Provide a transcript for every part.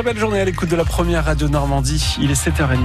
Très belle journée à l'écoute de la première radio Normandie. Il est 7h30.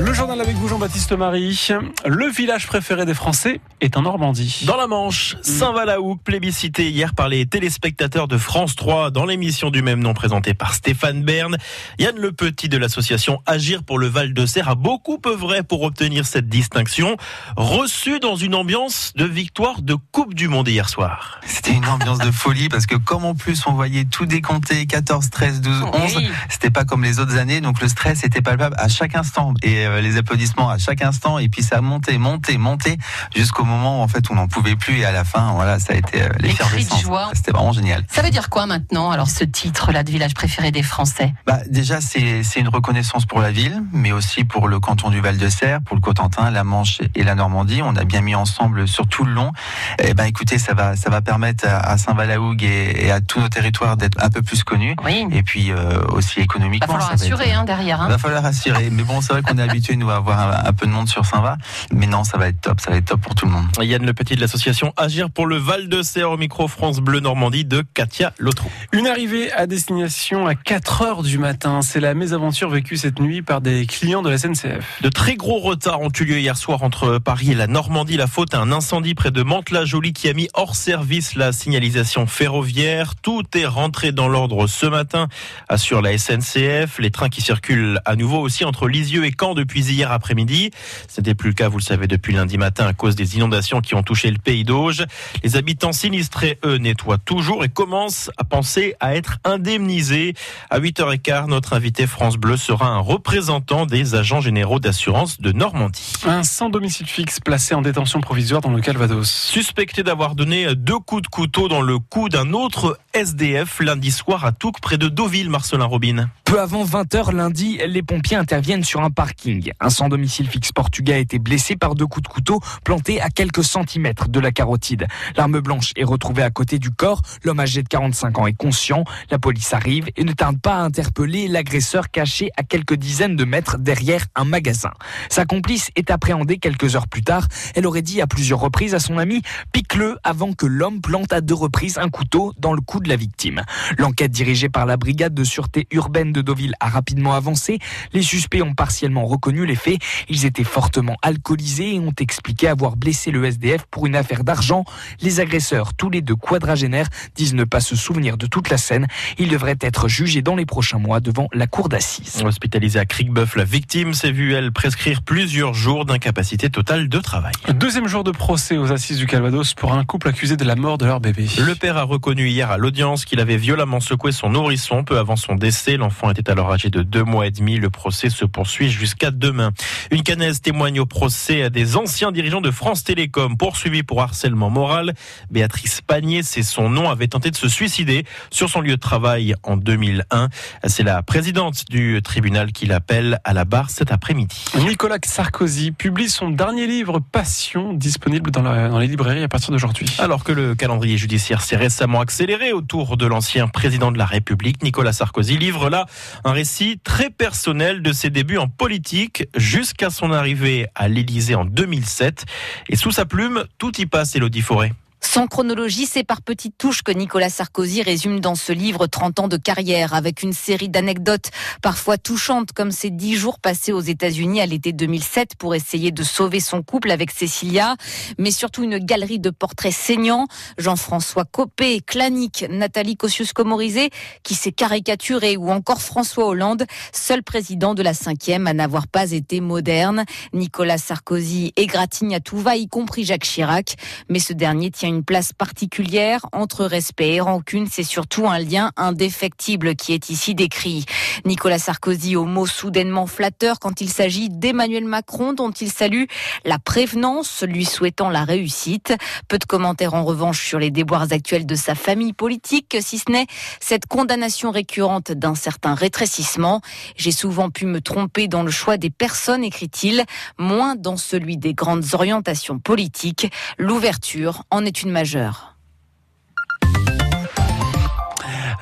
Le journal avec vous, Jean-Baptiste Marie. Le village préféré des Français est en Normandie. Dans la Manche, Saint-Valaouk, plébiscité hier par les téléspectateurs de France 3 dans l'émission du même nom présentée par Stéphane Bern. Yann Le Petit de l'association Agir pour le Val de Serre a beaucoup œuvré pour obtenir cette distinction, reçu dans une ambiance de victoire de Coupe du Monde hier soir. C'était une ambiance de folie parce que comme en plus on voyait tout décompter, 14, 13, 12, 11, c'était pas comme les autres années, donc le stress était palpable à chaque instant. Et euh, les applaudissements à chaque instant et puis ça montait, montait, montait jusqu'au moment où en fait on n'en pouvait plus et à la fin voilà ça a été euh, l'effervescence. C'était vraiment génial. Ça veut dire quoi maintenant alors ce titre là de village préféré des Français? Bah déjà c'est une reconnaissance pour la ville mais aussi pour le canton du Val-de-Serre, pour le Cotentin, la Manche et la Normandie. On a bien mis ensemble sur tout le long. Et eh ben écoutez ça va ça va permettre à Saint-Valahougue et, à tous nos territoires d'être un peu plus connus. Oui. Et puis euh, aussi économiquement. Va falloir assurer hein, derrière. Hein. Va falloir assurer. mais bon c'est vrai qu'on est habitué nous avoir un, peu de monde sur Saint-Va. Mais non, ça va être top, ça va être top pour tout le monde. Yann Le Petit de l'association Agir pour le Val de Serre au micro France Bleu Normandie de Katia Lotrou. Une arrivée à destination à 4 heures du matin. C'est la mésaventure vécue cette nuit par des clients de la SNCF. De très gros retards ont eu lieu hier soir entre Paris et la Normandie. La faute à un incendie près de Mantes-la-Jolie qui a mis hors service la signalisation ferroviaire. Tout est rentré dans l'ordre ce matin, assure la SNCF. Les trains qui circulent à nouveau aussi entre Lisieux et Caen depuis hier après-midi. Ce n'était plus le cas, vous le savez, depuis lundi matin à cause des inondations qui ont touché le pays d'Auge. Les habitants sinistrés, eux, nettoient toujours et commencent à penser à être indemnisés. À 8h15, notre invité France Bleu sera un représentant des agents généraux d'assurance de Normandie. Un sans domicile fixe placé en détention provisoire dans le Calvados. Suspecté d'avoir donné deux coups de couteau dans le cou d'un autre SDF lundi soir à Touques, près de Deauville, Marcelin Robin. Peu avant 20h lundi, les pompiers interviennent sur un parking. Un sans domicile fixe portugais a été blessé par deux coups de couteau plantés à quelques centimètres de la carotide. L'arme blanche est retrouvée à côté du corps. L'homme âgé de 45 ans est conscient. La police arrive et ne tarde pas à interpeller l'agresseur caché à quelques dizaines de mètres derrière un magasin. Sa complice est appréhendée quelques heures plus tard. Elle aurait dit à plusieurs reprises à son ami pique-le avant que l'homme plante à deux reprises un couteau dans le cou de la victime. L'enquête dirigée par la brigade de sûreté urbaine de Deauville a rapidement avancé. Les suspects ont partiellement reconnu les faits. Ils étaient fortement alcoolisés et ont expliqué avoir blessé le SDF pour une affaire d'argent. Les agresseurs, tous les deux quadragénaires, disent ne pas se souvenir de toute la scène. Ils devraient être jugés dans les prochains mois devant la cour d'assises. Hospitalisée à Criquebeuf, la victime s'est vue, elle, prescrire plusieurs jours d'incapacité totale de travail. Deuxième jour de procès aux assises du Calvados pour un couple accusé de la mort de leur bébé. Le père a reconnu hier à l'audience qu'il avait violemment secoué son nourrisson peu avant son décès. L'enfant était alors âgé de deux mois et demi. Le procès se poursuit jusqu'à demain. Une canaise témoigne au procès à des anciens dirigeants de France Télécom poursuivis pour harcèlement moral. Béatrice Panier, c'est son nom, avait tenté de se suicider sur son lieu de travail en 2001. C'est la présidente du tribunal qui l'appelle à la barre cet après-midi. Nicolas Sarkozy publie son dernier livre Passion, disponible dans, dans les librairies à partir d'aujourd'hui. Alors que le calendrier judiciaire s'est récemment accéléré autour de l'ancien président de la République, Nicolas Sarkozy livre là un récit très personnel de ses débuts en politique jusqu'à son arrivée à l'Élysée en 2007. Et sous sa plume, tout y passe, Elodie Forêt. Sans chronologie, c'est par petites touches que Nicolas Sarkozy résume dans ce livre 30 ans de carrière, avec une série d'anecdotes parfois touchantes, comme ces 10 jours passés aux États-Unis à l'été 2007 pour essayer de sauver son couple avec Cécilia, mais surtout une galerie de portraits saignants. Jean-François Copé, Clanic, Nathalie Kosciusko-Morizet, qui s'est caricaturé, ou encore François Hollande, seul président de la cinquième à n'avoir pas été moderne. Nicolas Sarkozy égratigne à tout va, y compris Jacques Chirac, mais ce dernier tient une place particulière entre respect et rancune. C'est surtout un lien indéfectible qui est ici décrit. Nicolas Sarkozy au mot soudainement flatteur quand il s'agit d'Emmanuel Macron dont il salue la prévenance, lui souhaitant la réussite. Peu de commentaires en revanche sur les déboires actuels de sa famille politique, si ce n'est cette condamnation récurrente d'un certain rétrécissement. J'ai souvent pu me tromper dans le choix des personnes, écrit-il, moins dans celui des grandes orientations politiques. L'ouverture en est une majeure.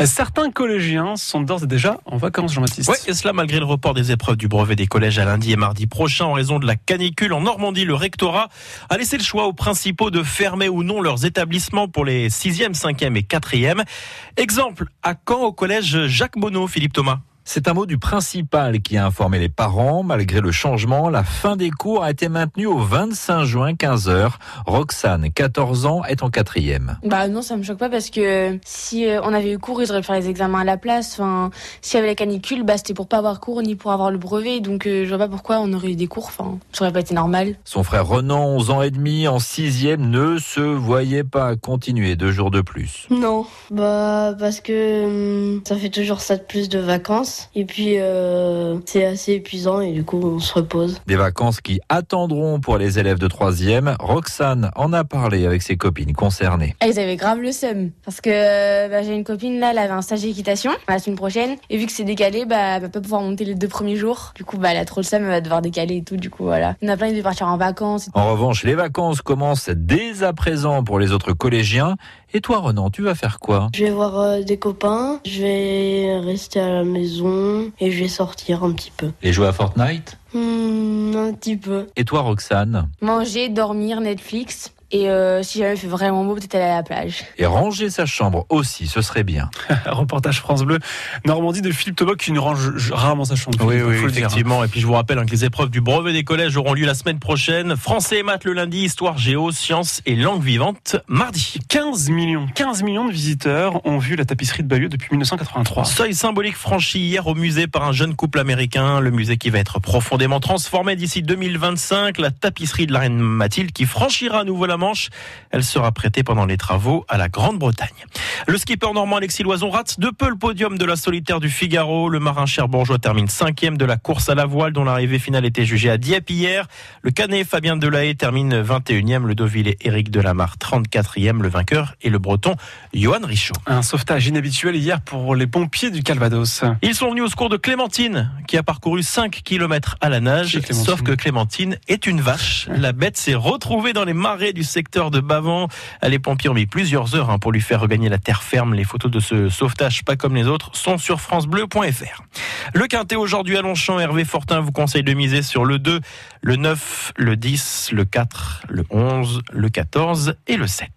Certains collégiens sont d'ores et déjà en vacances, Jean-Baptiste. Oui, et cela malgré le report des épreuves du brevet des collèges à lundi et mardi prochain en raison de la canicule en Normandie. Le rectorat a laissé le choix aux principaux de fermer ou non leurs établissements pour les 6e, 5e et 4e. Exemple, à Caen au collège Jacques Monod, Philippe Thomas. C'est un mot du principal qui a informé les parents. Malgré le changement, la fin des cours a été maintenue au 25 juin 15h. Roxane, 14 ans, est en quatrième. Bah non, ça me choque pas parce que si euh, on avait eu cours, ils auraient pu faire les examens à la place. Enfin, s'il y avait la canicule, bah c'était pour pas avoir cours ni pour avoir le brevet. Donc euh, je vois pas pourquoi on aurait eu des cours. Enfin, ça aurait pas été normal. Son frère Renan, 11 ans et demi, en sixième, ne se voyait pas continuer deux jours de plus. Non, bah parce que hum, ça fait toujours ça de plus de vacances. Et puis, euh, c'est assez épuisant et du coup, on se repose. Des vacances qui attendront pour les élèves de troisième. Roxane en a parlé avec ses copines concernées. Elles avaient grave le seum. Parce que bah, j'ai une copine, là, elle avait un stage d'équitation la semaine prochaine. Et vu que c'est décalé, bah, elle va pas pouvoir monter les deux premiers jours. Du coup, bah, elle a trop le seum, elle va devoir décaler et tout. Du coup, voilà. En a plein devaient partir en vacances. En revanche, les vacances commencent dès à présent pour les autres collégiens. Et toi, Renan, tu vas faire quoi? Je vais voir euh, des copains, je vais rester à la maison et je vais sortir un petit peu. Et jouer à Fortnite? Hmm, Un petit peu. Et toi, Roxane? Manger, dormir, Netflix. Et euh, si jamais il fait vraiment beau, peut-être aller à la plage. Et ranger sa chambre aussi, ce serait bien. Reportage France Bleu, Normandie de Philippe Thomas qui ne range rarement sa chambre. Oui, oui, effectivement. Et puis je vous rappelle hein, que les épreuves du brevet des collèges auront lieu la semaine prochaine. Français et maths le lundi, histoire, géo, sciences et langue vivante mardi. 15 millions, 15 millions de visiteurs ont vu la tapisserie de Bayeux depuis 1983. Seuil symbolique franchi hier au musée par un jeune couple américain. Le musée qui va être profondément transformé d'ici 2025. La tapisserie de la reine Mathilde qui franchira à nouveau la elle sera prêtée pendant les travaux à la Grande-Bretagne. Le skipper normand Alexis Loison rate de peu le podium de la solitaire du Figaro. Le marin cherbourgeois termine cinquième de la course à la voile dont l'arrivée finale était jugée à Dieppe hier. Le Canet Fabien Delahaye termine 21e. Le Deauville et Éric Delamarre 34e. Le vainqueur et le Breton Johan Richaud. Un sauvetage inhabituel hier pour les pompiers du Calvados. Ils sont venus au secours de Clémentine qui a parcouru 5 km à la nage. Sauf que Clémentine est une vache. La bête s'est retrouvée dans les marais du secteur de Bavant. Les pompiers ont mis plusieurs heures hein, pour lui faire regagner la terre ferme. Les photos de ce sauvetage, pas comme les autres, sont sur francebleu.fr. Le quintet aujourd'hui à Longchamp, Hervé Fortin vous conseille de miser sur le 2, le 9, le 10, le 4, le 11, le 14 et le 7.